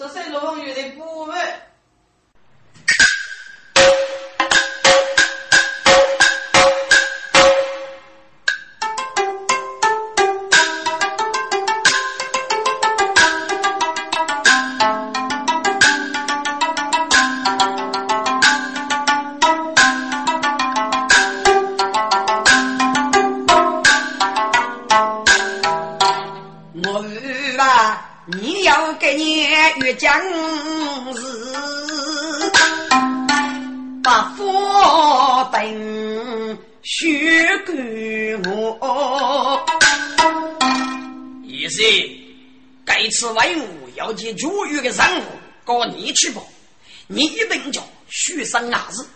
这是龙鱼的我要接主遇的任务，告你去吧。你一定叫许生儿子。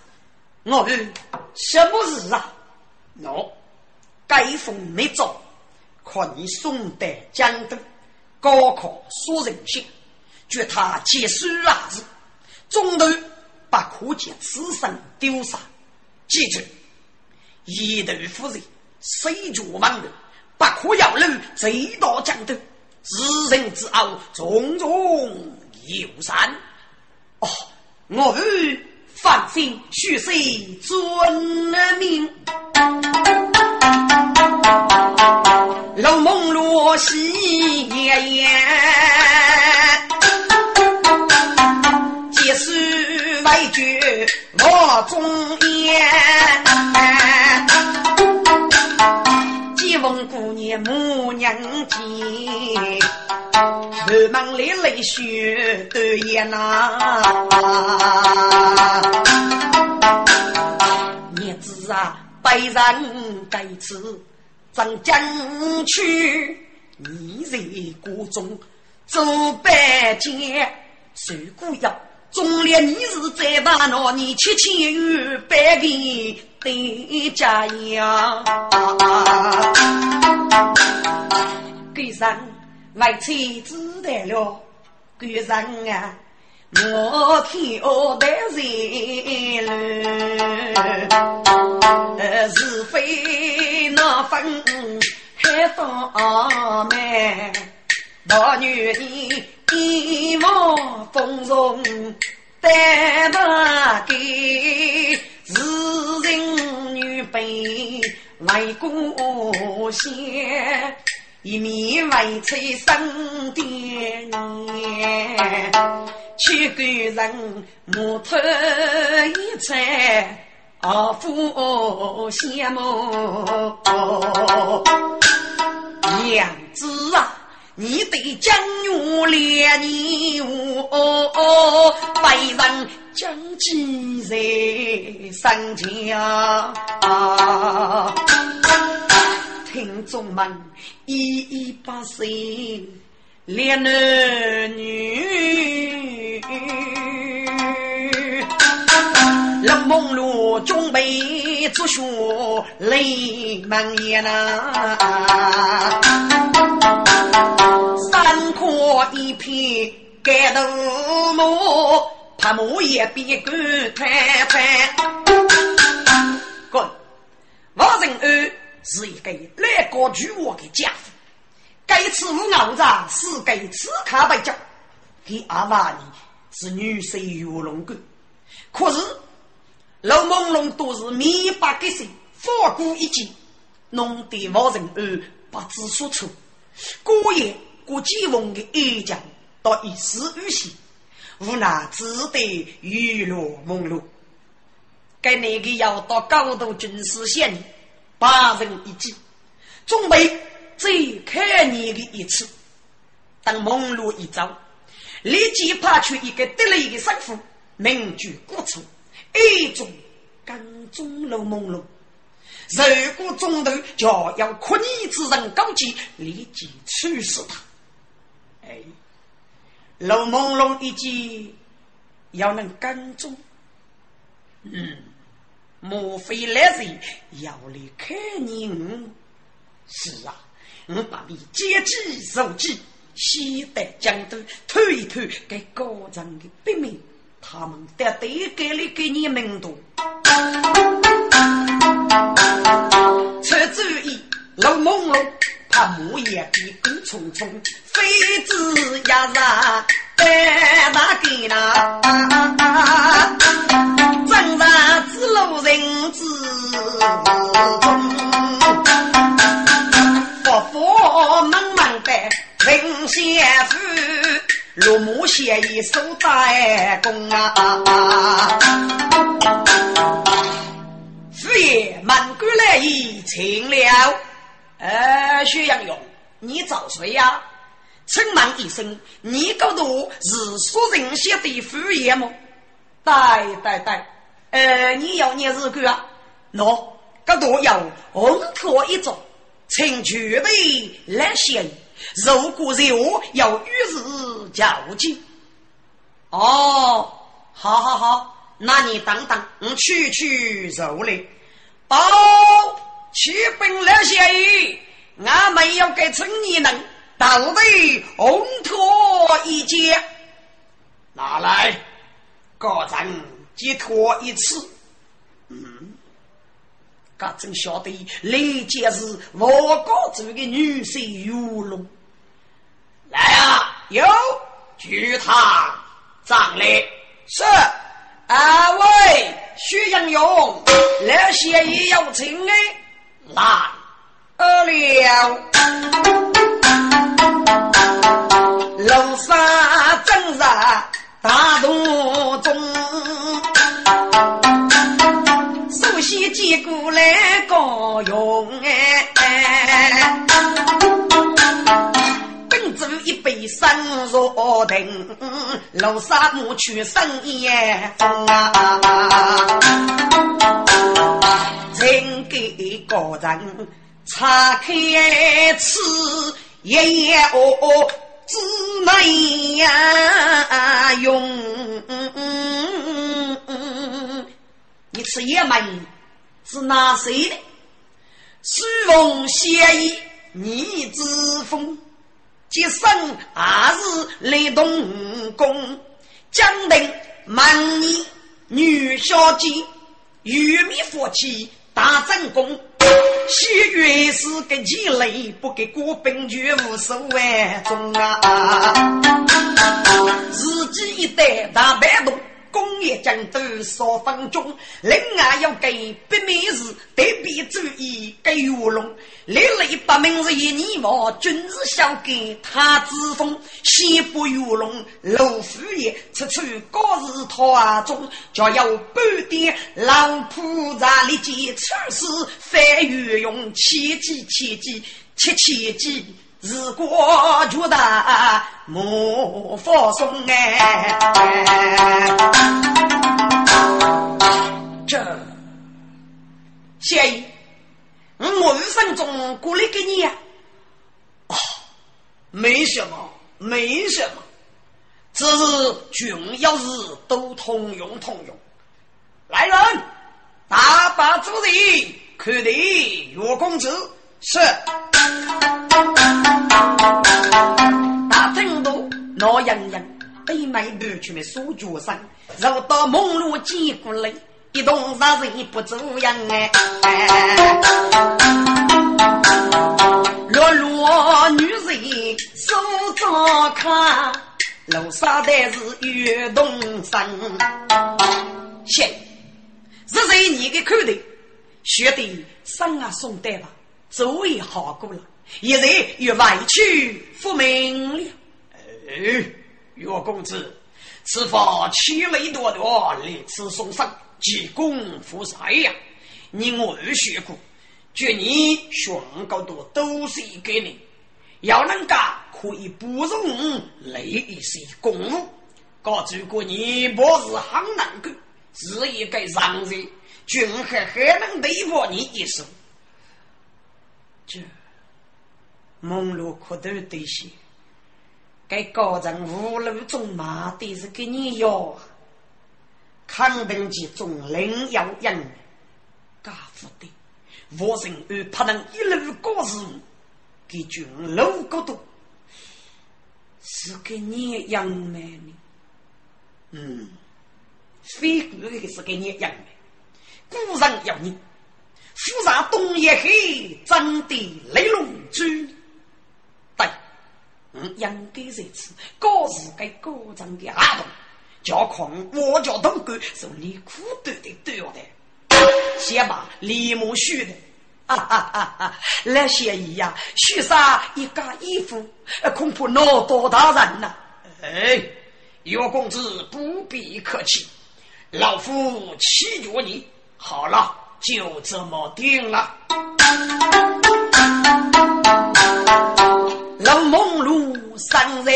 我问什么事啊？喏，该封没走，看你宋代江都高考说人性。觉他结书儿子，中途把可见此生丢杀。记住，一头夫人水脚忙碌，不可要路贼到江都，知人之傲，重重有山。哦，我欲放心，许谁遵命？楼梦罗西夜。为君我忠言，几问姑娘母娘见，满门里泪血都咽呐。日子啊，百人该此怎将去？你在谷中走百劫，受孤要。中烈你是在把那你七千余百个对家呀，给上外妻子得了，给上啊，我挑的人了，是非那分还当门，大女的。一望风容，担不给是人女辈为故乡，一面为妻生爹娘，去给人木头一菜，阿父羡慕娘子啊！你对江月连你我，为人将计在身家。听众们，一一八岁，两男女，冷梦路准备做学泪满眼呐。三阔一片盖头木，拍木也比狗太太。滚！王仁安是一个来国举我的家伙，该次无熬子是该次卡白家，给阿妈呢是女婿玉龙哥，可是老朦胧都是米八个岁，放过一击，弄得王仁安不知所措。过夜过几逢的哀家到一时无息，无奈只得雨落朦胧。该那个要到高度军事线八人一击，准备最开你的一次。当朦胧一走，立即派出一个得力的神父，名居各处，一种跟踪了朦胧。如果中头就要可逆之人高级，立即处死他。哎，陆朦胧一计要能跟踪，嗯，莫非来人要来看你？是啊，我把你接机受机，先得江都推一推给高层的秘密，他们得得给了给你门徒。出主意，老朦胧，他木叶比狗匆匆，飞子压上，哎。里呢？正在之路人之中，佛佛忙忙的林先夫，落木写一手代工啊！夫爷满过来已请了，呃，薛阳勇，你找谁呀？匆忙一声，你高度是说人写的敷衍吗？对对对，呃，你要念日干啊？喏，高度要红托一种，请绝对来写。如果肉要与日较劲。哦，好好好，那你等等，我去去肉嘞。包，去本来写，俺没有给村里人。到底红托一件，拿来，各人即托一次。嗯，各真晓得，李姐是我国这个女婿玉龙。来啊，有举堂葬礼。是，二位徐阳勇，那些也要请哎，来，二了。楼上正在大洞中，首先接过来高用哎，本主一杯生若定，楼上母去生烟风啊，请给高人查开吃。爷爷哦哦，姊妹呀用，你吃爷们是哪谁的？书逢协议逆之风，今生还是来动工。江定满你女小姐，玉米夫妻大正宫。喜悦是个积累，不给过本绝无所谓中啊！自己一代大摆动。工业将都少分钟，另外要给北美日特别注意给玉龙，历来八名日一年毛，军事小给他之风，西部玉龙老夫爷处处高日他中，就要半点老铺在立即处事反御用，切记切记切切记。如果觉得莫放松哎，这谢姨，我五分钟过来给你呀。哦，没什么，没什么，只是军要是都通用通用。来人，大把主人，快递岳公子是。大程度，老洋洋，北美不去的苏角上，绕到梦路见过来，一动杀人不走样哎。落落女人手着看，楼上的是岳东山。行，这是你的口头，学的上啊送带吧，周围好过了。一日又外去复命了。哎，岳公子，此番千里多多来此送上，积功负财呀！你我二学过，觉你宣告多都是给你，要能干可以不容累一些公务。告知过你不是很难干，只一个让人，君还还能对付你一手。这。梦露苦头对些，该高人无路中马的是给你要，肯定其中领要人，家父的，我人而不能一路过日，给军路过度，是给你养美呢。嗯，非古的是给你养美，古人要你，富上东野黑，真的雷龙珠。嗯，应该如此，高是该高张的阿童，叫狂我叫东哥，是你苦短的对的，先把李木须的，哈哈哈哈！来协议呀，许啥一家衣服，恐怕闹多大人呐！哎，岳公子不必客气，老夫欺辱你，好了，就这么定了。生在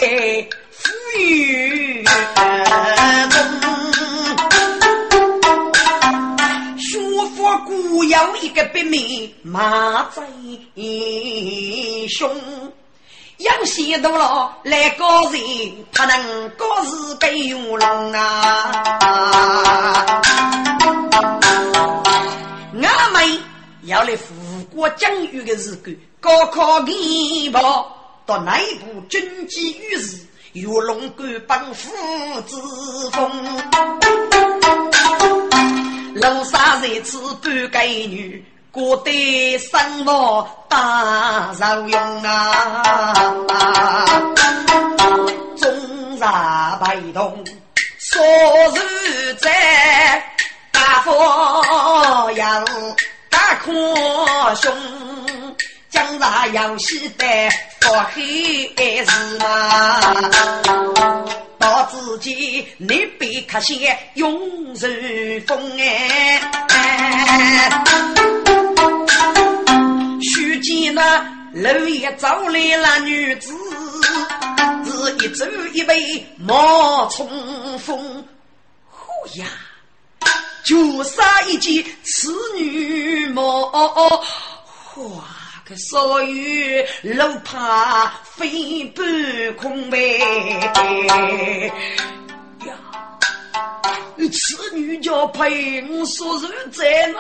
富裕中，学佛固有一个别名马贼兄，养些多了来高人，他能高是该用龙啊！俺们要来富国疆域的日子，高考第报。到内部军机于是，玉龙关帮父子风，楼上在此半个女，过得生活大受用啊！中茶陪同，少日在大佛要大宽胸，将茶要洗得。我黑日嘛，到自己你别客气，永顺风哎。须见那楼也走来了女子，是一走一杯冒冲锋。呼呀，就杀一件此女貌哇！所以路怕飞半空呗呀！此女叫配我所人在哪？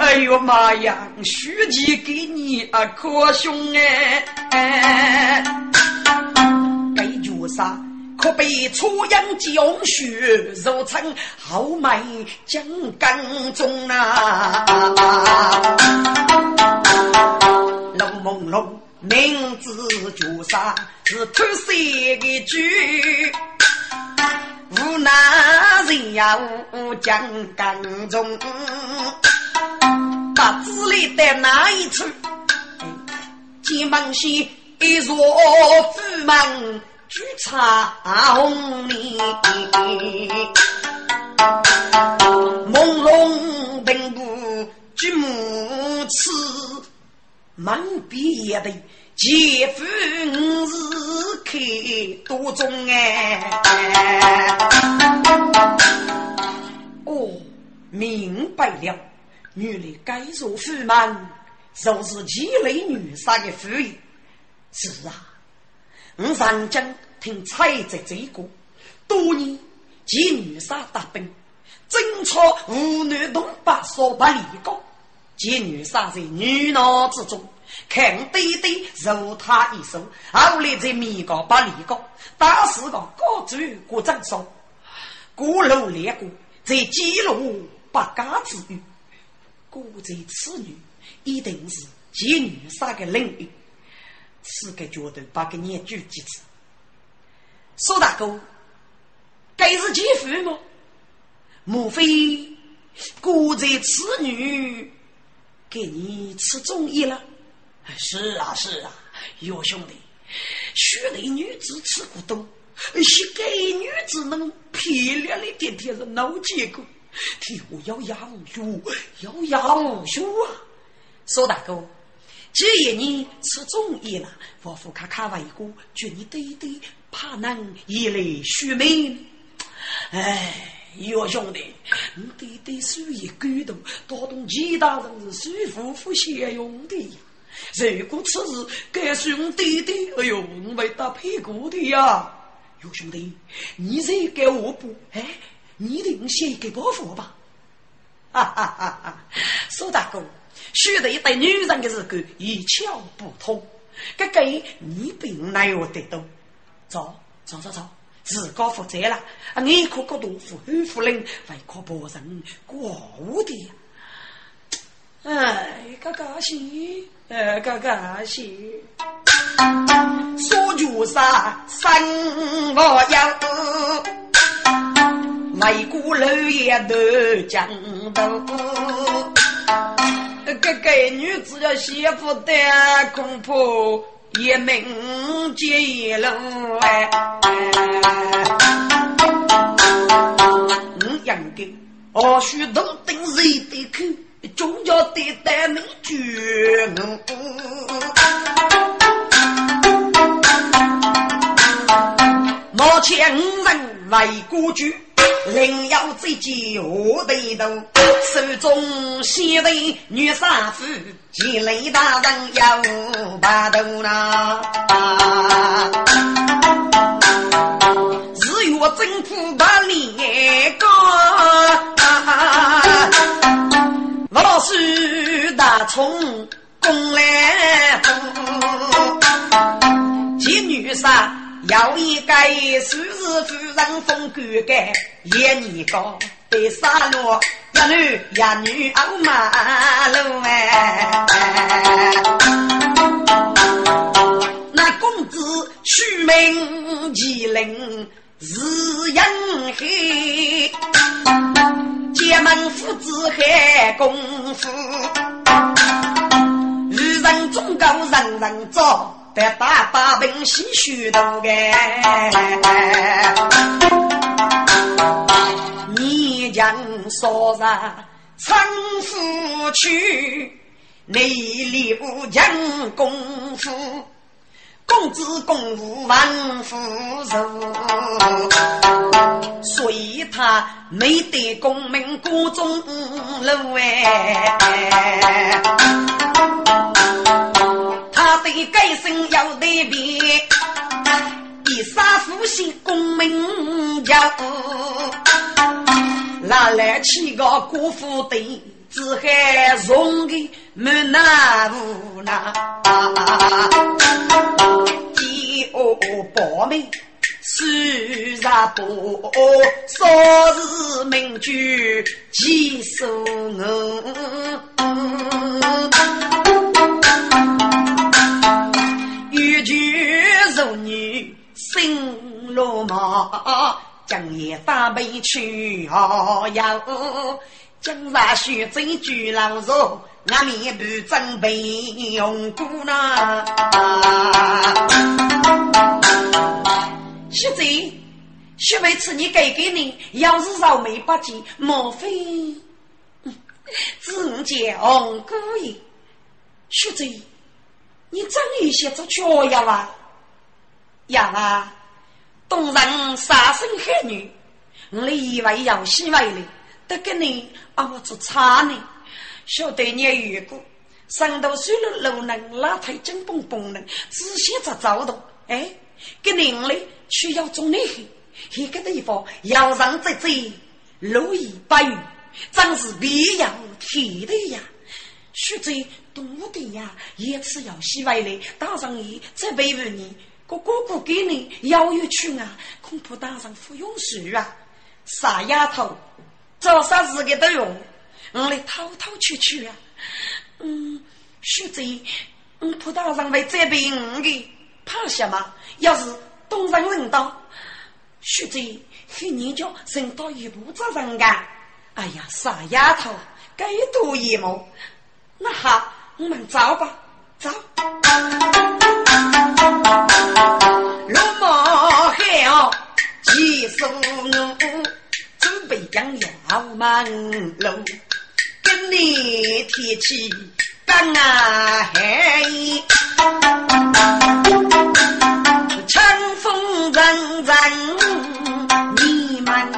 哎呦妈呀！书记给你啊，可凶哎！该绝杀，可被初阳江血肉成后脉江刚中啊！朦胧，名字绝杀是偷谁的句？无奈人呀无将刚中，把子里的那一处，金门西一座府门举茶红里，朦胧并不举目刺。满笔也得劫富五日开多中哎！哦，明白了，原来该做富满，就是积累女杀的富裕。是啊，我曾经听蔡泽这个多年及女杀大兵，争吵无女东北所不离高。见女杀在女脑之中，看对对揉他一手，后来在米高把李高打死个高州国长手，过路列过，在记录八家之语，果在此女一定是见女杀的领域，此个角度把个念举几次。苏大哥，该是姐夫吗？莫非果在此女？给你吃中医了，是啊是啊，岳兄弟，学内女子吃过多，是给女子能漂亮的点点是老结果，替我要养血，要养血啊！苏大哥，既然你吃中医了，我夫卡卡为过，祝你对对怕能一来续命，哎。哟兄弟，你弟弟手艺感动，打动其他人是谁夫妇相用的？如果此事该是我弟弟，哎呦，我为打屁股的呀！哟兄弟，你这给我补，哎，你定先给包袱吧？哈哈哈哈！苏大哥，学得一对女人的日子一窍不通，这个你并奈我得到，走走走走。自告负责了，你可搞杜甫很夫人，为可别人过我的，哎，嘎嘎西，哎，嘎嘎西，说句啥，生我养。过楼也都江头。这个女子要媳妇的恐怕也名接了哎。嗯，杨哥，我许多等人的口，终要得带你绝我。前五人为孤居。另有这几何对头，手中携对女杀夫，几雷大人有把头呐。日月征服把脸高，老师大冲攻来风，几女杀。要一个数日夫人风骨干，一年高得杀戮，一女一女傲马路哎。那公子取名麒麟是人黑，结门父子还功夫，遇人忠告人人做。得大把兵西许多个，你将说啥？称夫去，内里不讲功夫，公子公务万夫受，所以他没得功名过中路哎。他对改姓要得别，一杀父姓功名叫，哪来七个姑父的，只还容的没那无那。第二报名虽然不，少是名句几首我。心落马，将夜发悲去遨游。今日须真举老肉，俺面不准备用过呢。小贼，许为此你给给你，要是绕眉不见，莫非自见红姑爷？小贼，你真有些做脚呀哇？呀啊！东人杀生害女，我以为要洗为了，得给你啊我做差呢。晓得你遇过，上头水了路能拉腿紧绷绷的，仔细着走动。哎，给你嘞需要种内黑，一个地方要让这这路一白玉，真是必要提的呀。许在多的呀，也是要洗为了，打上一再维护你。我哥哥给你要有去啊，恐怕当上不用水啊！傻丫头，做啥子个都用，我来偷偷去去啊！嗯，许贼，我怕打上会责备我的，怕什么？要是东上人道，许贼和你家人道一路责任啊！哎呀，傻丫头，该多一毛。那好，我们走吧，将要满路，跟你提起干啊海，乘风阵阵你们，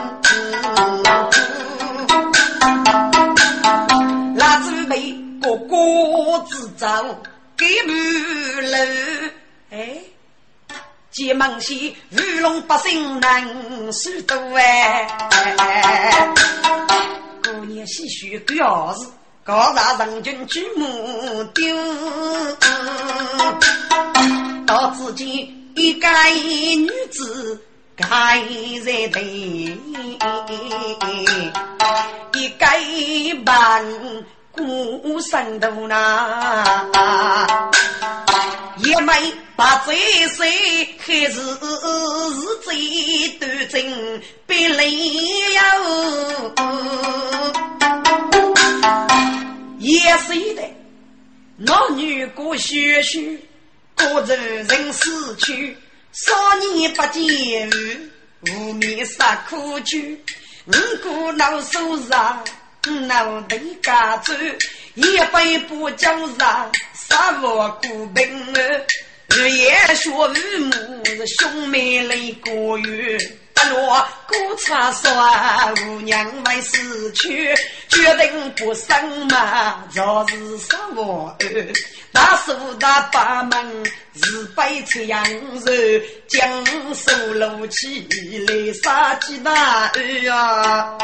那准备个个子走给不路，哎。结盟西，鱼龙百姓难受多哎！过年喜续个儿子，高大人群举目丢，到自己一个女子开在头，一个半孤身头呐，我枚把这些黑字是最端正，别来哟。也是一代，女过学婿，过着人死去，少年不见无无面杀苦酒，五谷老手上。脑袋家走，一杯不叫上，杀我孤兵。日夜学日暮，兄妹泪过月。落孤茶酸，无娘为死去，决定不生嘛，若是杀我儿，大叔大把门，自背出阳寿，将手搂起来杀鸡大儿啊！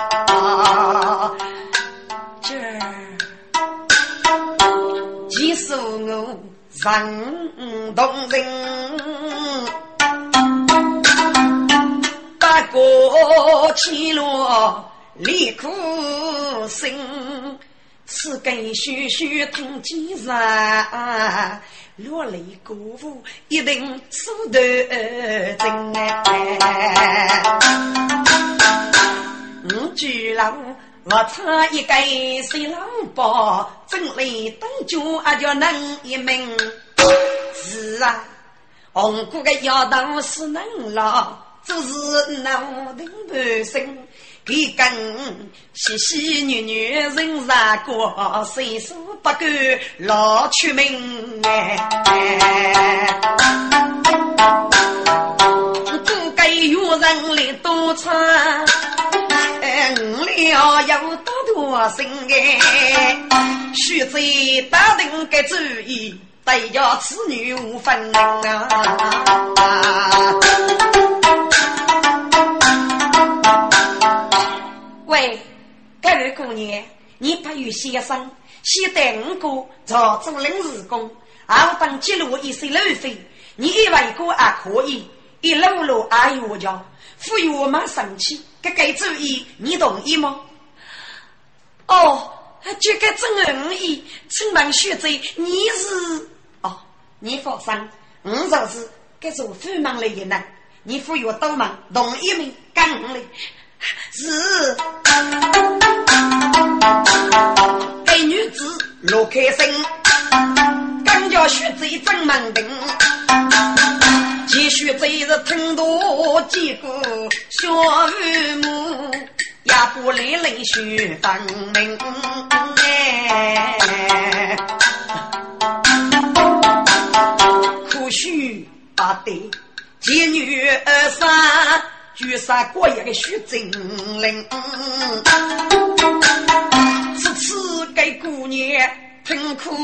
人动人。过起落离苦心，此根须须通几人，落泪过户一定数得真。五句老我差一个新郎包，真来等酒阿就能一命。是啊，红姑的腰当是能老。就是脑顶半生，给根细细女女人杀过，岁数不够老出名哎。不该有人来多穿，我了要多多心哎。须知打定个主意，得要此女无分啊。喂，各位姑娘，你不与先生先带五个做做临时工，好当记录一些路费。你一位哥还可以，一路路还有我家，富裕我们生气，这个主意你同意吗？哦，这个真同意，请问学长，你是？哦，你放心，我就是给做富忙的人呢。你富裕我多忙，同意没？干我嘞。是，给女子落开心，刚叫徐贼正门定，继续贼是听多几个小雨母，也不来泪血分明，可须把得见女儿三。绝杀过一个徐正林，此次给姑娘听苦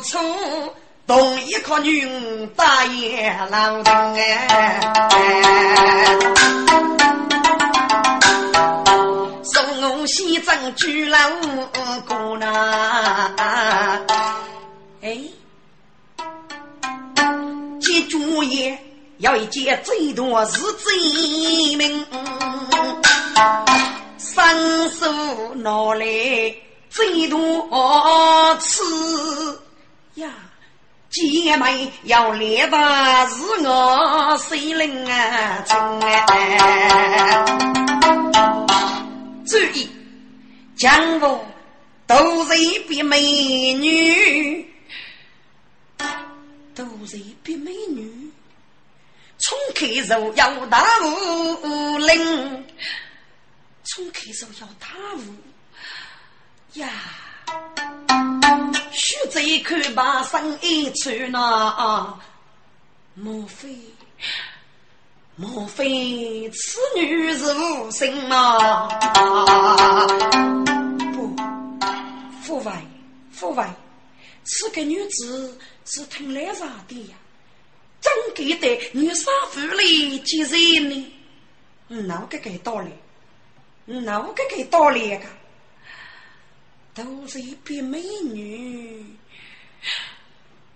楚，同一颗女大爷老丁哎，送我西藏去老姑娘，哎，记住也。要一件最多是罪名，伸手拿来最多次呀！姐妹要来的是我谁人啊？注意，江湖都是一比美女，都是一比美女。冲开肉要大雾灵，冲开肉要大雾呀！须贼看把生一穿呐，莫非莫非此女是无心吗？不，父外父外，此个女子是听来啥的呀？真给的女杀妇里接人呢？哪个给道理？哪个给道理个？都是一片美女。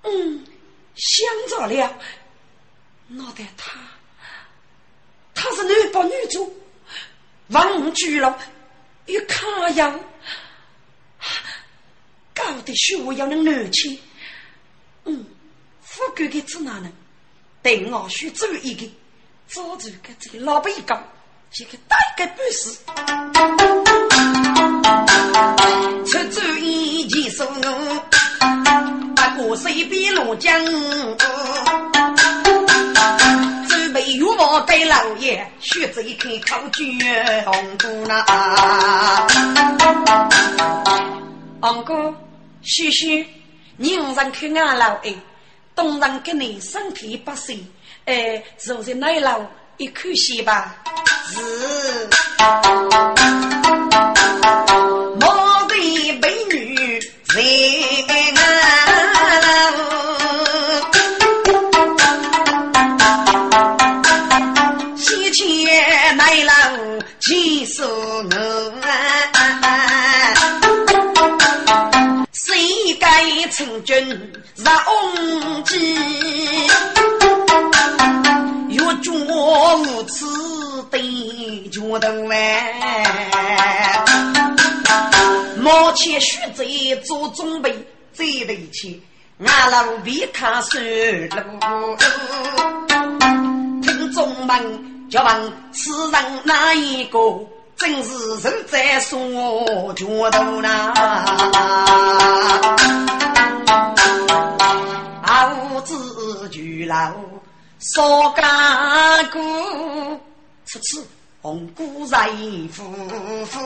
嗯，想着了，那得他，他是男扮女主，王居了，又卡样，搞得学要能暖气。嗯，富贵的指哪能？对我需做一个，做这个这个老板讲，这个大概不是。出主意，其说我水边落江。准备玉王给老爷，学着一口卷红姑那。王哥，叔叔，你五人去俺老哎，东人给你身体不适，哎，坐在那楼一口气吧。是。请君容记，越觉无此等决头哎！毛前须在做准备，再得去，俺老别看手路。听众们，就问此人哪一个？真是人在说脚头呐，傲子巨老少干股，此红姑在夫妇，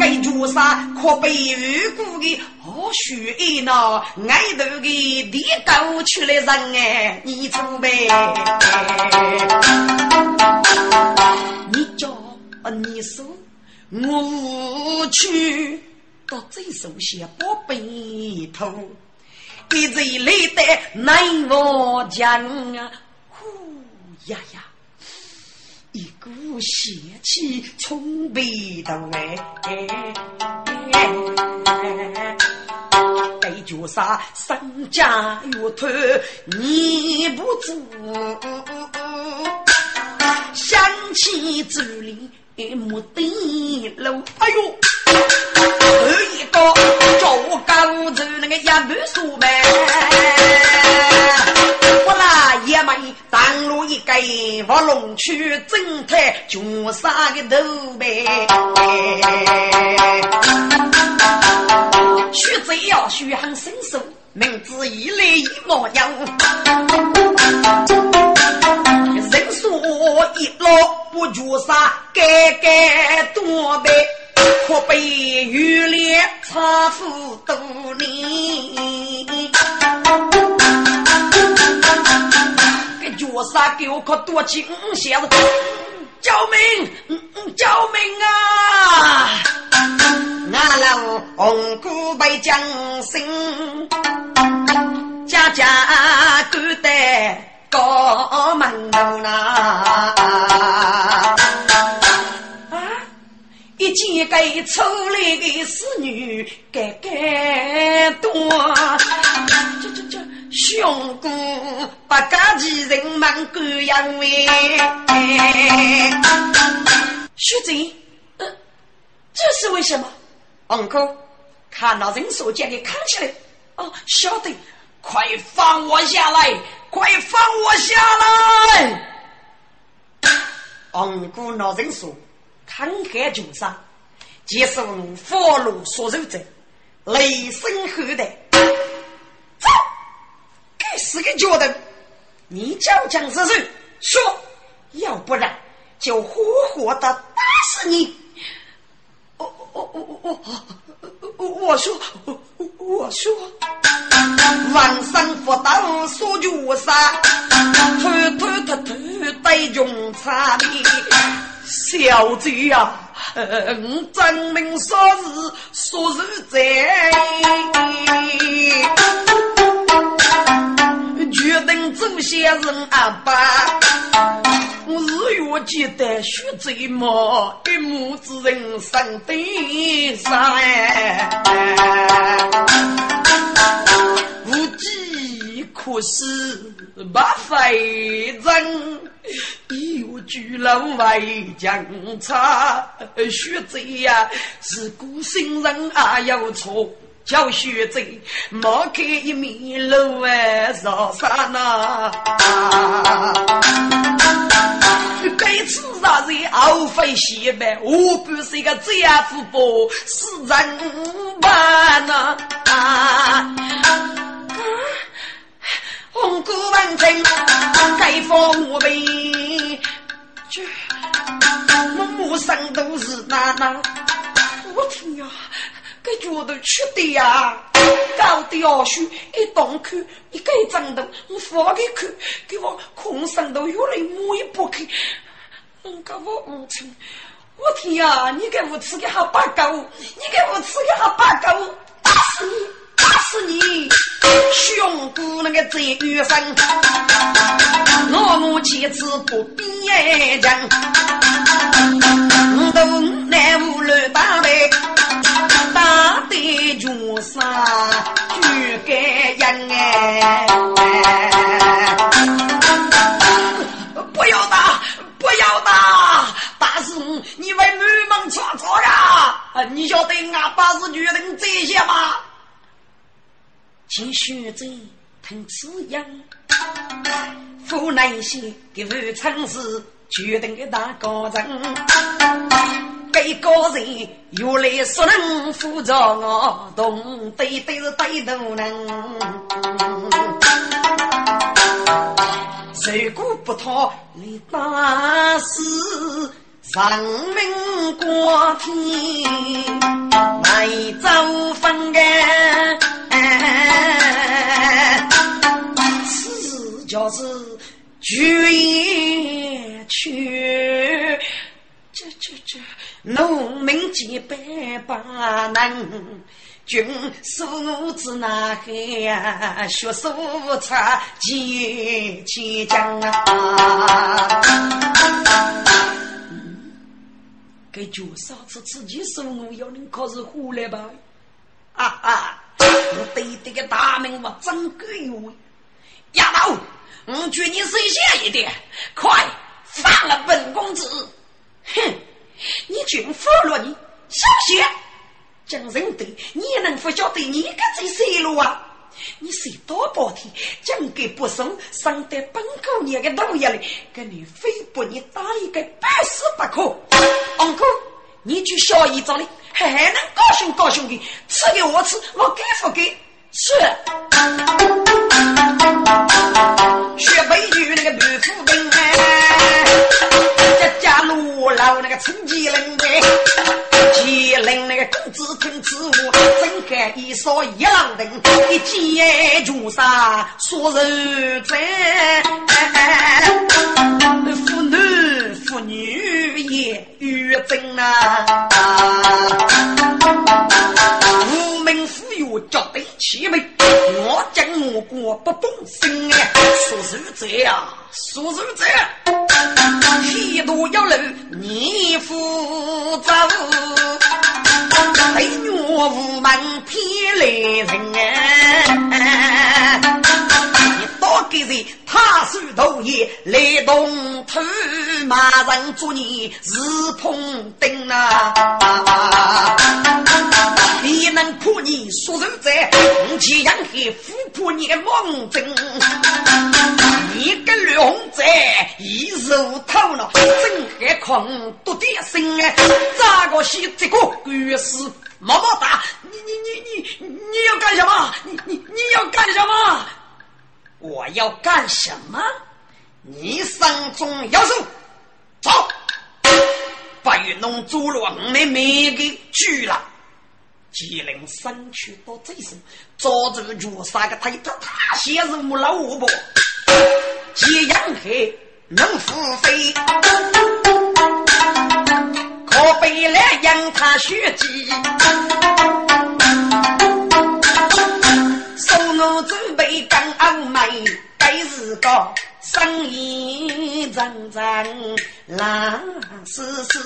该绝杀可被遇过的好血呢，爱头的地沟出来人哎，你准备，啊！你说我去到最熟悉宝贝头，给这累的难我讲啊！呼呀呀，一股邪气冲鼻头来！该叫啥？身家越脱，你不知，想起这里。木地楼，哎呦，二一个做高子那个杨梅树呗，我那爷们当路一个卧龙区正太全杀个头呗，学贼要学很身手，名字一来一模样。人说一老不绝杀，改改多倍，可被玉莲差付多年。这绝杀给我可多惊险！救命！救命啊！俺老红姑被将生，家家都得。高门楼呐！啊！一见个丑来的侍女，该该多。这这这，兄姑不家的人们感样为。徐贼，呃，这是为什么？王哥，看到人手将你看起来。哦，晓得，快放我下来。快放我下来！昂古老人说：“慷慨穷杀，接受佛路所受者，雷声吼的，走！该死个脚头！你叫蒋之人说，要不然就活活的打死你！”我我我我我我说我我说。万生佛道所绝杀，偷偷偷偷对穷差的小贼呀！我证明说是说是在，决定走些人阿爸。日月记得学贼嘛，一母子人生的上哎。无计可施不费人，有巨人为将差，学贼呀是孤心人啊有错，叫学贼莫开一面路哎绕山呐。该次杀人傲飞西北，我不是一个这样富婆，是人吧呐？胸骨万斤，该放我背。这满身都是那那，我天呀！该脚头吃的呀，高的要求一动口，一该震动，我发给看，给我空身都有人摸一不开，人家我无情，我天呀！你给我吃个好八狗，你给我吃个好八狗，打死你，打死你！胸骨那个贼女生，我母妻子不必讲，我都南无乱大背。打的绝杀，绝该人哎！不要打，不要打！打死，你你为满门错错呀！你晓得俺爸是女人这些吗？请学者听此言，湖南县的武昌市决定的大高人。给个人原来说能辅助我，懂对对是对头人。如果不讨你大事，上命过天来走分个，此就是绝也去。这这这。农民几百把能，军属我子那海呀，学书差几千将啊！给军嫂子自己说我要能考试回来吧？啊啊！我对这个大名我真够用。丫头，我劝你收下一点，快放了本公子！哼！你军服了你，小心！讲人对，你也能不晓得你个最谁路啊？你谁多半天，讲给不送，上得本姑娘的毒液里，跟你非把你打一个百死不可。昂哥，你去小姨这里，还能高兴高兴的，吃给我吃，我给不给？是。学北剧那个吕府路老那个陈吉林的，公子听此话，真敢一说一郎人，一见就杀说人真，妇男妇女也与真啊，无名妇有交对齐眉，我讲我过不动心哎，说是这样，说是这样。天都要漏，你负责。美女无门偏来人哎！你多给人他手头也来动土，马上做你是碰钉啊！你能破你所人在，五七阳黑富破你的梦境。你跟绿红仔一入头脑，真还狂多点心啊！咋个写这个故事？么么哒！你你你你你要干什么？你你你要干什么？我要干什么？你上中要手，走！把与弄走了，我们每个去了。吉林身躯到这身，抓住脚杀个他头，他先是木老五伯，吉阳黑能付费。可悲来养他血迹，送我准备干傲慢，该是个生意真真难事事。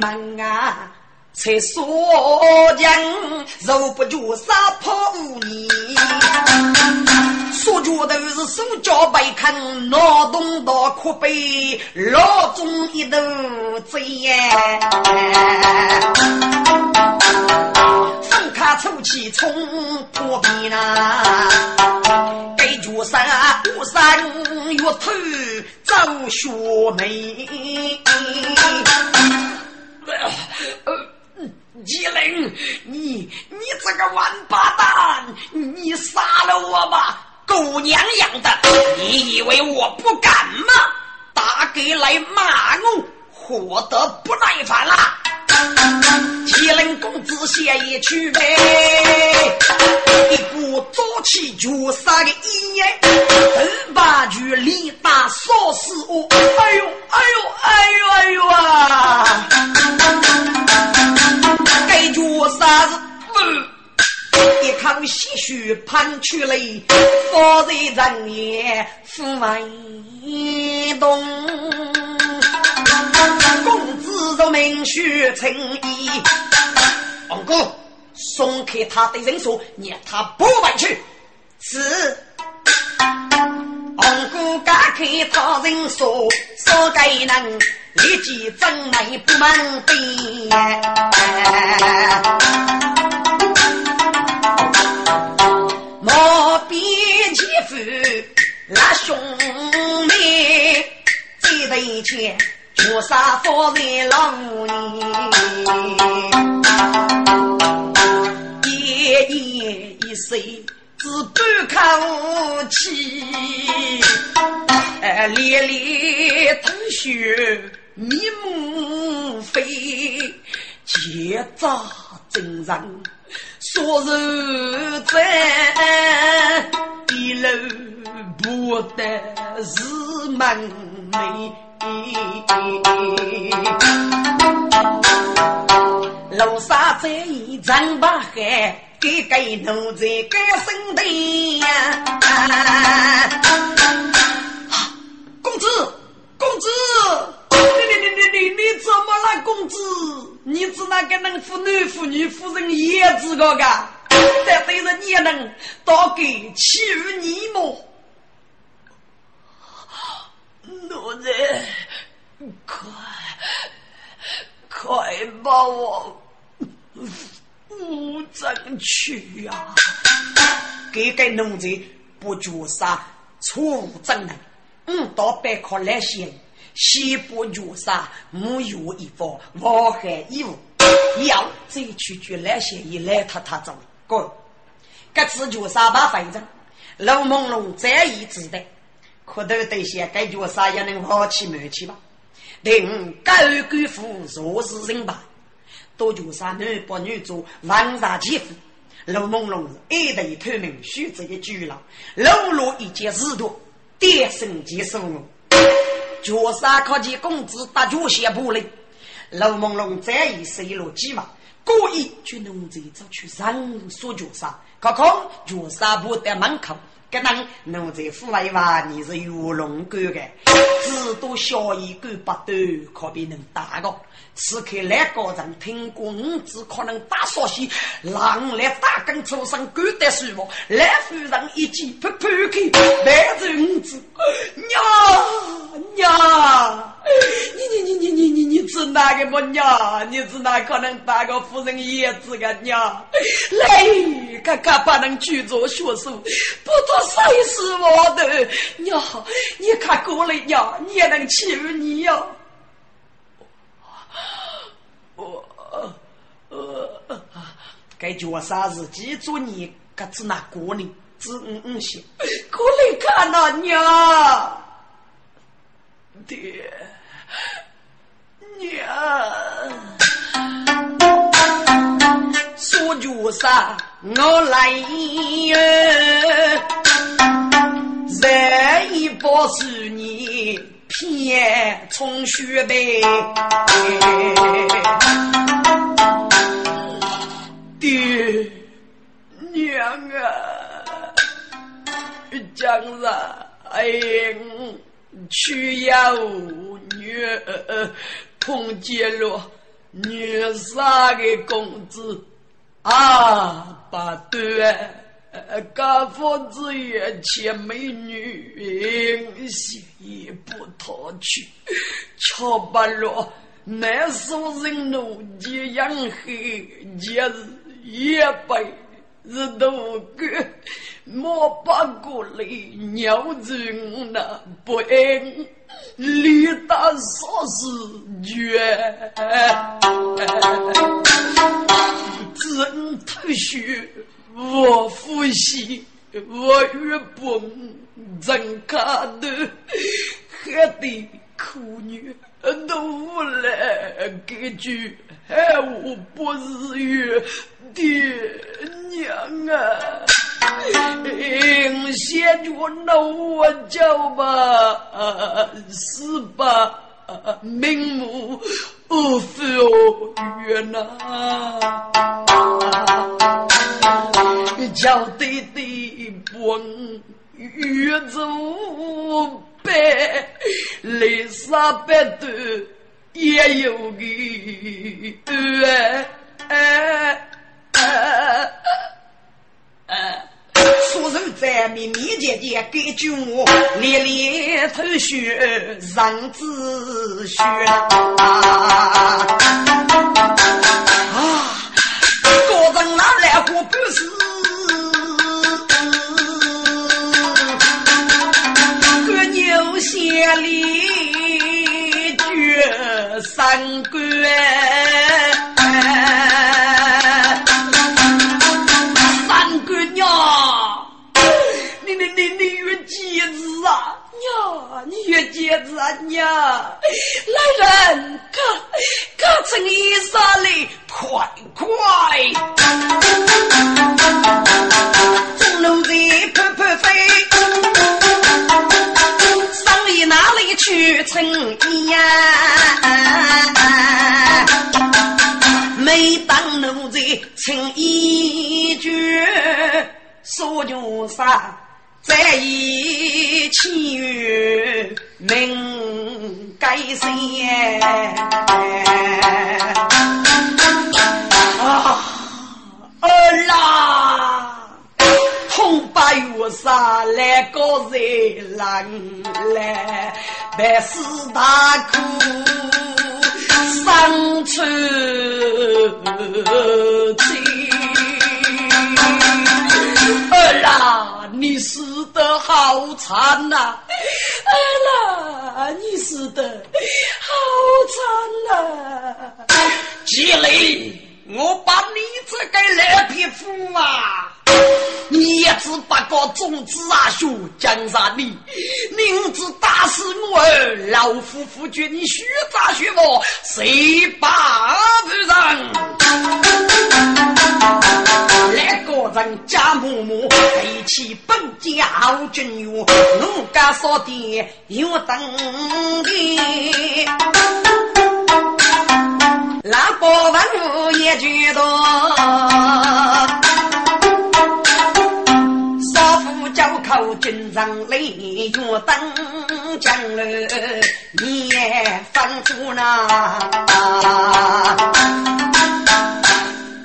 门啊，才说将肉不绝杀破你。说觉都是手脚被坑，劳动到苦悲，老中一头贼呀！放开出气冲破边呐，给脚上过山月头走雪梅。吉林，你你这个王八蛋，你杀了我吧！狗娘养的，你以为我不敢吗？打给来骂我，活得不耐烦了。吉林公子先一去呗，一股早起绝杀的意念，二把句力大烧死我！哎呦哎呦哎呦哎呦啊！该绝杀是不？一口鲜血喷出来，放在人眼腹内动。公子若名血成义，王哥松开他的人手，让他不回去。是，王哥解开他人手，说该能立即正内不门边。莫比欺负那兄妹，几对钱。菩萨放在老年，夜夜一睡只半口气，连连吐血面目飞，结扎真人。说人在，一路不得是门楣。楼上在一张把海，给给奴在干生的呀！公子，公子，你你你你你你怎么了，公子？你只那个能妇男妇女夫人也知道个？但对着你能当给欺负你么？奴才，快快把我扶正去呀！给个奴才不绝杀，错误正人，嗯，到白考来先，先不绝杀，木有一方。祸害义务，要再去绝来先一来他他走，过，各自绝杀把反正，楼朦胧再一自的。可头对象，该角啥也能好气满气吧？定高官府做事人吧，多角啥男不女做，万杀欺负。陆朦胧一头透明，须知一句了。露露一件事多，点身即送我。角啥靠近公子打脚先不嘞？陆梦龙再一手一落鸡毛，故意去弄这走去上说脚上？可可角啥不在门口？个能奴在府外话，你是有龙哥的，只多小一个不多，可比能打个。此刻来高人听过五子，可能打少些。狼来打根出生，狗得舒服。来夫人一记扑扑开，来着五子，娘娘，你你你你你你你是哪个么娘？你是哪可能打个夫人也子个娘？来，看看不能去做学术，不做。谁是我的娘？你看过来娘，你也能欺负你呀？我呃，该叫啥日记住你？可只拿过来，只嗯嗯些，过来看呐娘，爹娘。说句啥？我来哟，这一包是你偏充血呗。爹娘啊，江上哎，去呀女碰见了女杀的公子。啊，不对，高房子院前美女，心也不讨去，瞧不落，那所人怒气养黑，今日夜白日头哥莫把过来，鸟人那不安。李大少是绝。头绪我呼吸，我月不睁开头，还得苦女都无来给句，还我不是月爹娘啊！先着那我叫吧，是吧？名目无非冤呐，叫弟弟不越走白，雷沙白头也有个哎哎哎。说人在面面前前给酒我，连连头血上子血里绝三关。月姐子啊娘，来人，看看成衣裳来，快快！在一起，命该谁？啊，二郎，痛把月杀来个人来，百事大苦伤春情。儿啦，你是得好惨呐！儿啦，你死得好惨呐！季雷，我把你这个烂皮肤啊！你也只把个种子啊，学江山里，明知打死我儿，老夫妇决你学咋学我，谁把不让？来个人家母母，背起本家好军哟，奴家少的有等的，那个文武也觉得。口军上来，月登江楼，你也吩咐那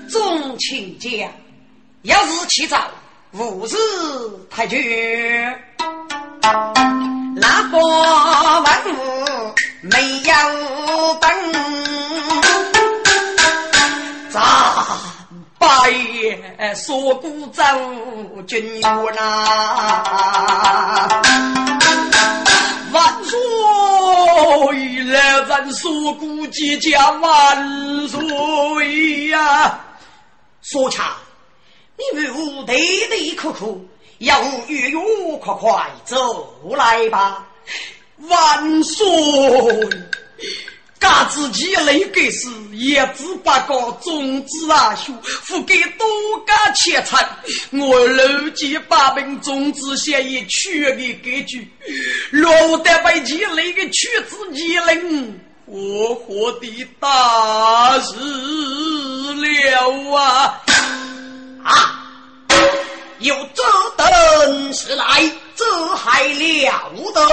众卿家，要是起早，无事太君，那个万物没有等，咋？八爷说古走军院呐，万岁！来人说古即将万岁呀！说唱，你们得得苦苦，要月月快快走来吧，万岁！嘎自己那个是也只把个种子啊，兄付给多家钱财。我楼前把本种子协议全给给去，落得被其那个屈子一人，活活的大事了啊！啊！有这等事来，这还了得？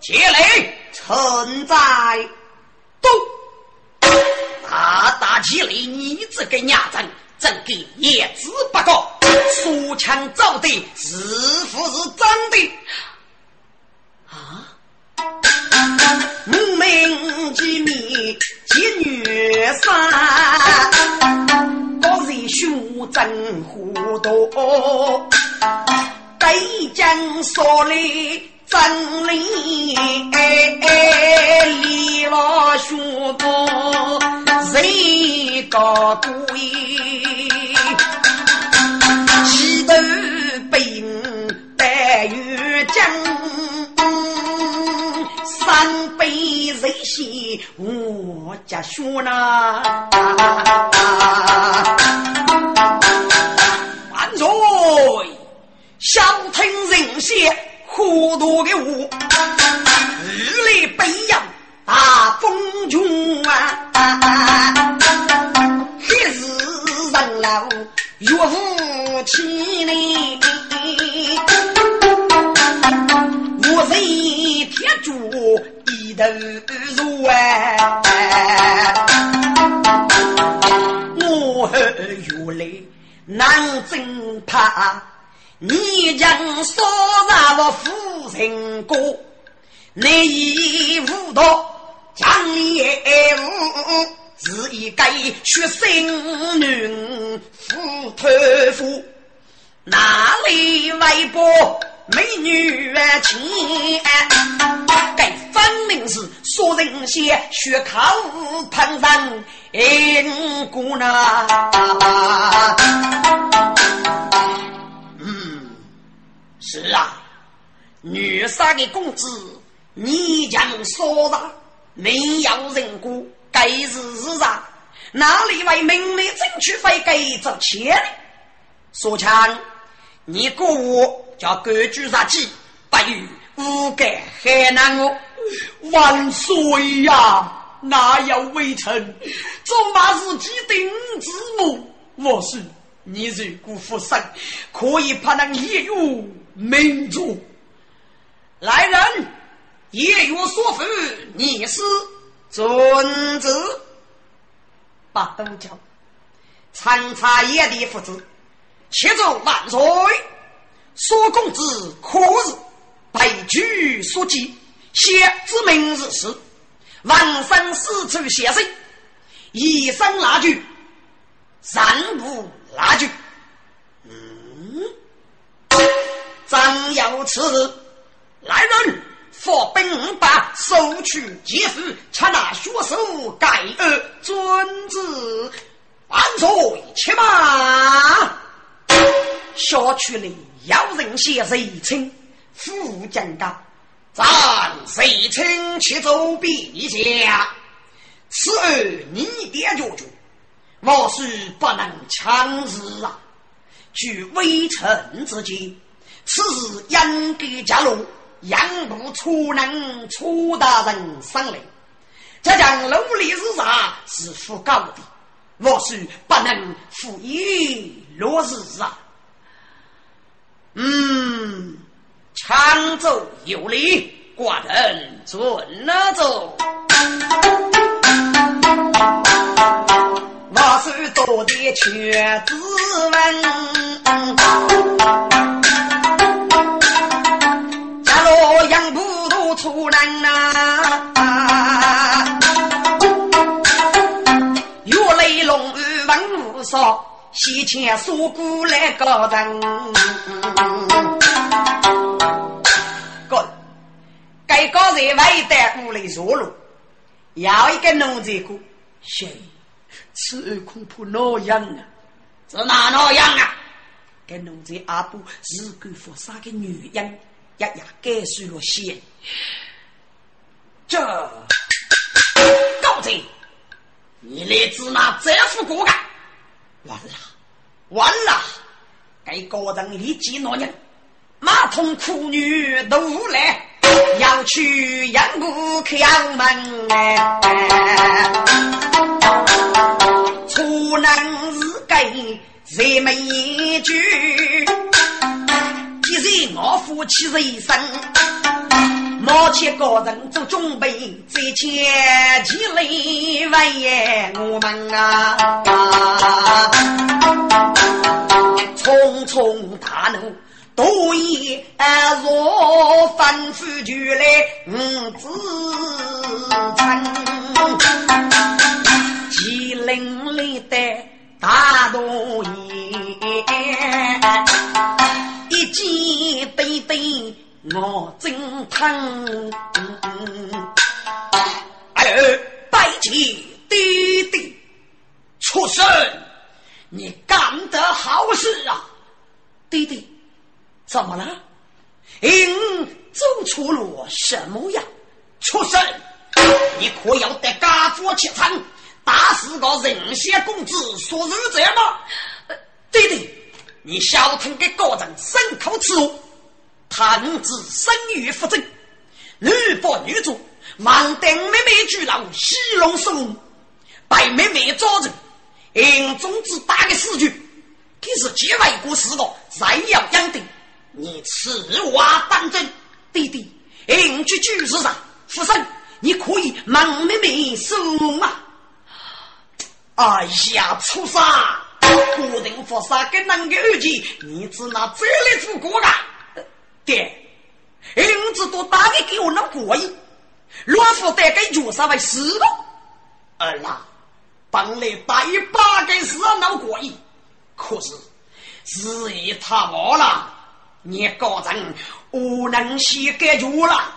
且来，臣在。大大起来！你这个伢子，真给叶子不过，说枪造的是不是真的？啊！无名之秘，见女三，胸真糊涂，北京说来真理，李老兄多人高贵，西头北营白玉京。三杯热血，我家兄呐。啊啊啊啊听人血，糊涂的我，日里北洋大风穷啊！黑日上楼岳父妻呢？我是铁柱一头如啊！我原来难真怕，你将说让我夫人过，你已无道将业务，是一个血生女夫托夫，哪里外婆？美女情，该分明是说人些血口喷上阴姑呢。是啊，女杀的公子，你将说啥？没有人过，该是是啥？哪里为命令争取费给这钱？说强，你过我。叫各举杀气，不与无盖海南哦！万岁呀！哪有微臣？总把是几顶之母。我是你如果复生，可以怕能一语明主。来人，一语说服，你是尊子。八等将，参差野的父子，且奏万岁。说公子可日被举所及，先知明日事，万生四处写生，一生拉锯，三步拉锯。张有此日，来人，发兵五百收取劫富，查那血手盖恶，遵旨，万岁，且马，下去了。要人写谁称副将高，咱谁称去走陛下？此儿你点脚脚，我是不能强制啊！据微臣之见，此事应该加入杨部出能出大人上来。这将努力日上是副高的，我是不能负一落日啊！嗯，长奏有礼，寡人准了奏。我是多的却子文，出人呐，月雷龙文无少。西迁锁骨来高登，哥，该高在外带屋里坐路，要一个奴才哥，谁？此恐怕那样啊？是哪那样啊？该奴才阿布日干佛杀个女人，一夜改水了线。这高贼，你来自那这副骨干？完了，完了！该个人立即挪人，马桶苦女都来，要去杨谷敲门哎！出南日给谁没一句？既然我夫妻人生。毛钱个人做准备，再前起来为我们啊！匆匆大怒，多言若吩咐就来五子称，机灵里的大多言，一见对对。我真疼，哎，拜见爹爹，畜生，你干得好事啊！爹爹，怎么了？哎，出了什么呀？畜生！你可要得家父气场，打死个人血公子所入者吗？对对，你小童给高人牲口耻辱，探子生育不正，女不女主，盲等妹妹巨老戏龙松，被妹妹抓住，营中之大的死局，可是结外国事个，再要养定，你此话当真？弟弟，营局局势上，夫人。你可以忙妹妹收吗？哎呀，畜生！固定佛杀跟那个二姐，你只拿这里做过啊？爹，银子都打给给我那过瘾，乱夫带给脚上为死了。儿啦，本来打一把给是那过瘾，可是事业他忘了，你高人无能先解决了。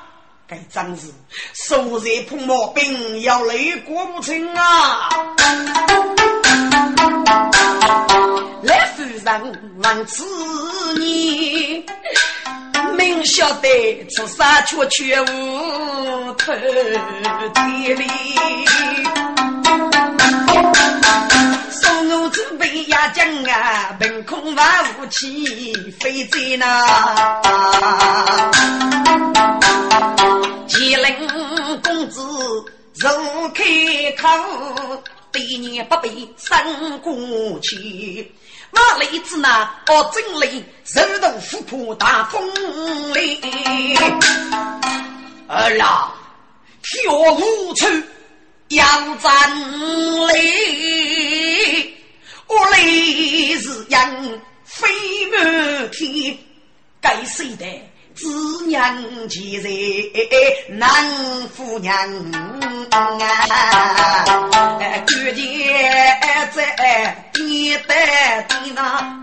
该真是手热碰毛病，要累过不成啊！来夫人问此你，明晓得出杀却却无头天理。送我准备压将啊，凭空万武器飞在那。吉林公子如开口，百年不被三过去。那雷子呢哦真雷，手动虎扑大风雷。儿啦，跳无处要真雷，我雷是人飞满天，该谁的？子娘其人难夫娘啊，绝见在你的地那，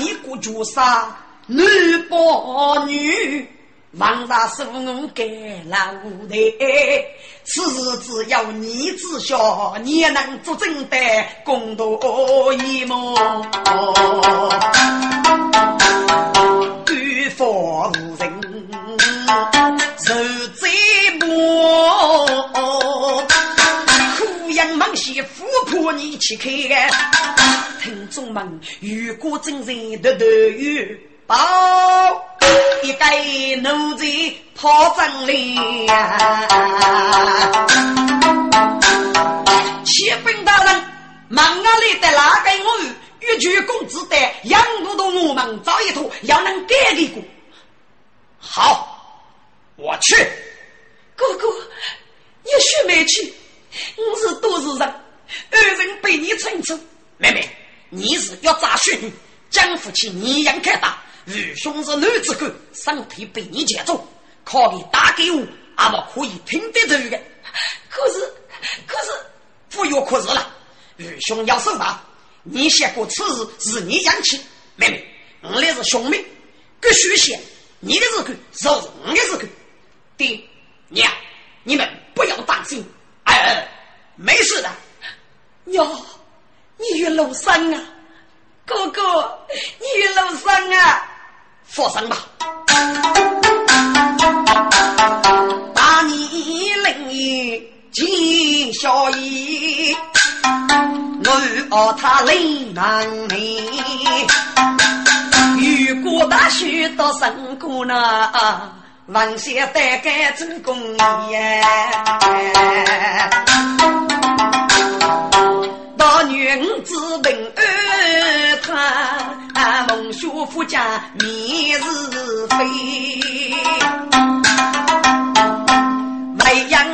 你姑就杀女保女。王大叔，我给老的，此事只要你知晓，你也能做正的，共度一梦。官方无人受折磨，苦养忙些富婆你去看，听众们，如果真人的都有报。一个奴才跑真理呀！启禀大人，忙啊里的哪个我欲求公子的养不动我们找一头要能改的过。好，我去。哥哥，你许没去？我是都市人，二人被你撑住。妹妹，你是要咋选？江父亲你养开大。愚兄是男子汉，身体被你牵住，靠你打给我，阿莫可以听得头的。可是，可是，不要可是了。愚兄要受罚。你想过此事是你养起，妹妹，我们是兄妹，必须写。你的日子是我的日子。爹娘，你们不要担心，哎没事的。哟，你与楼上啊，哥哥，你与楼上啊。放生吧！大年令爷见小姨，我奥他泪难眉。如果大雪到生过那，王谢带该做公爷。大女子我夫家面是非。未央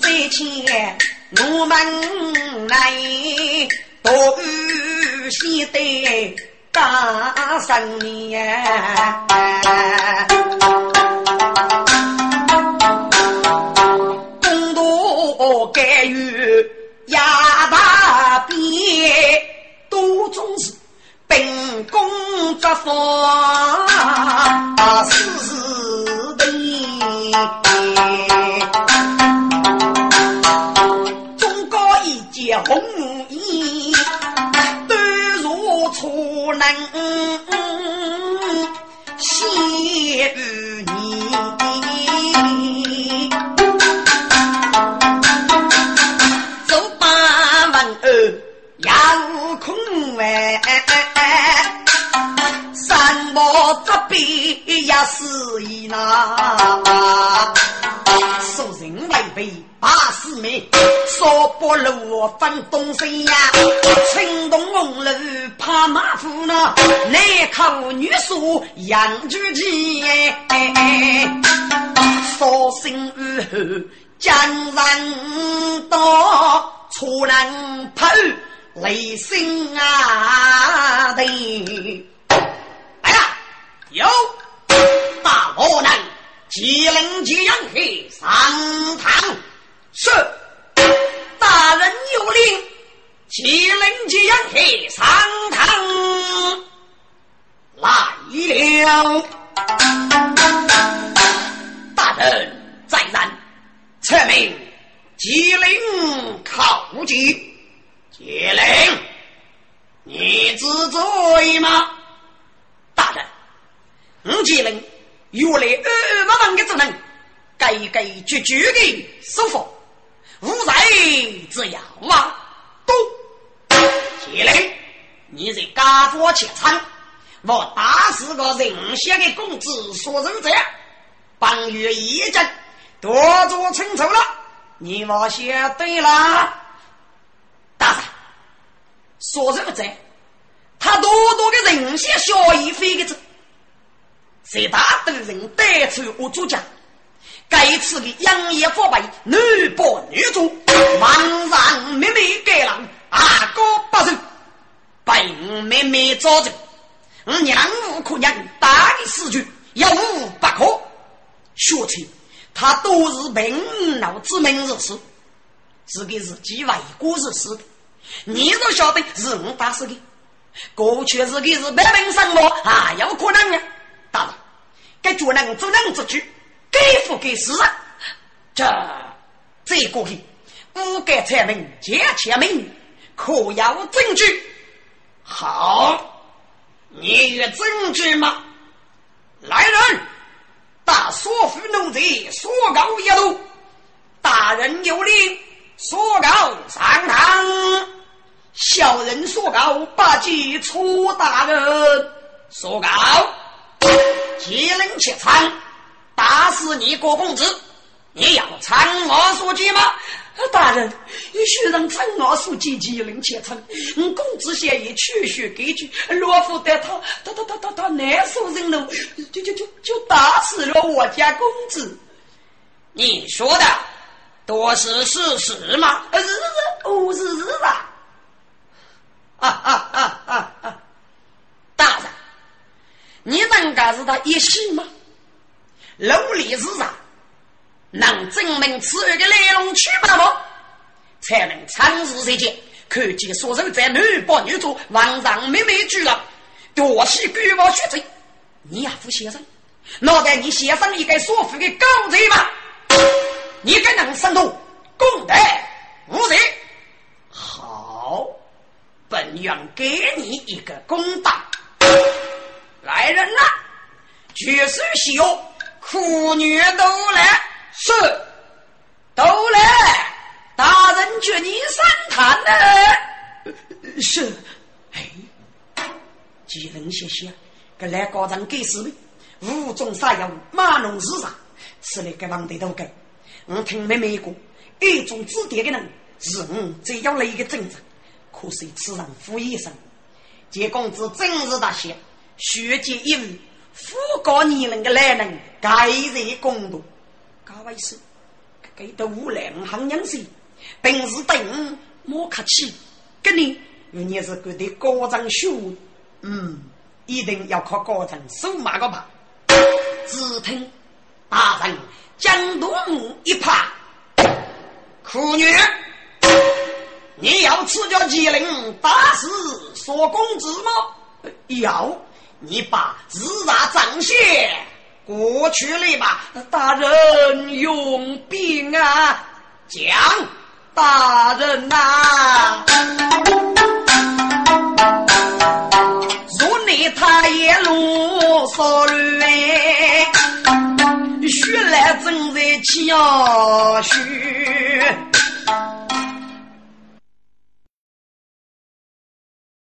在前，我们来多喜得大生年。不分东西呀，青东红楼怕马虎呢，南口女书杨菊记，绍兴雨后江人多，出人跑雷声啊的。哎呀，有大河南吉林吉阳黑上堂。是，大人有令，启灵吉阳黑上堂来了。大人在南，赐命吉灵靠近。吉灵，你知罪吗？大人，我吉灵原来二万万的职能，该该绝绝的收服。无罪之有啊！都，起来！你在家国前仓，我打死个人先的公子说人者，半月一阵，多做清楚了。你我写对了，大人，所人者，他多多的人先小一飞的子，谁大等人带出我主家。该次的养业腐败，女扮女装，莽上妹妹该郎，阿哥不仁，被妹妹招着，我娘无可娘，大的死去，有无不可。学起，他都是平老之命之事，这个是几外国之事，你都晓得是我打死的，过去是个是百病生活啊，有可能啊，大了，该做人做人之举。给付给死，这这过去，不该才明见前明，可有证据？好，你有证据吗？来人，大所府奴才所告一路，大人有令，所告上堂。小人所告，不记出大人所告，接令切参。打死你郭公子，你要参我书记吗？大人，你须让参我书记机灵且称。公子先意取血给句，若不得他，他他他他他难受人了，就就就就打死了我家公子。你说的都是事实吗？是是哦是是啊！啊啊啊啊啊！大人，你能告诉他一戏吗？努力之上，能证明此案的来龙去脉吗？才能长时时间看见所受在女扮女做，王上妹妹居了，夺取官帽血罪。你也不先生，脑袋你先生一个所负的高罪吗？你该能生动公德无罪。好，本院给你一个公道。来人呐，绝世西游。妇女都来，是，都来。大人决你三谈呢？是。哎，几人谢谢，给来高人给死的，无中杀药，马龙自杀，吃了个王的都给。我听妹妹过，一种指点的人是我最要来一个真子，可惜此人负一生。见公子真是大贤，学解一语。富高你人的来人，该人公道。各位是，给的无良行人士，平时对我莫客气。跟你，你是觉得高长兄，嗯，一定要靠高长手马个吧。只听大人江东一拍，苦女，你要吃掉吉林打死索公子吗？要。你把自然展现过去了吧，大人用兵啊，将大人呐，如你他也如少林，血来正在江血。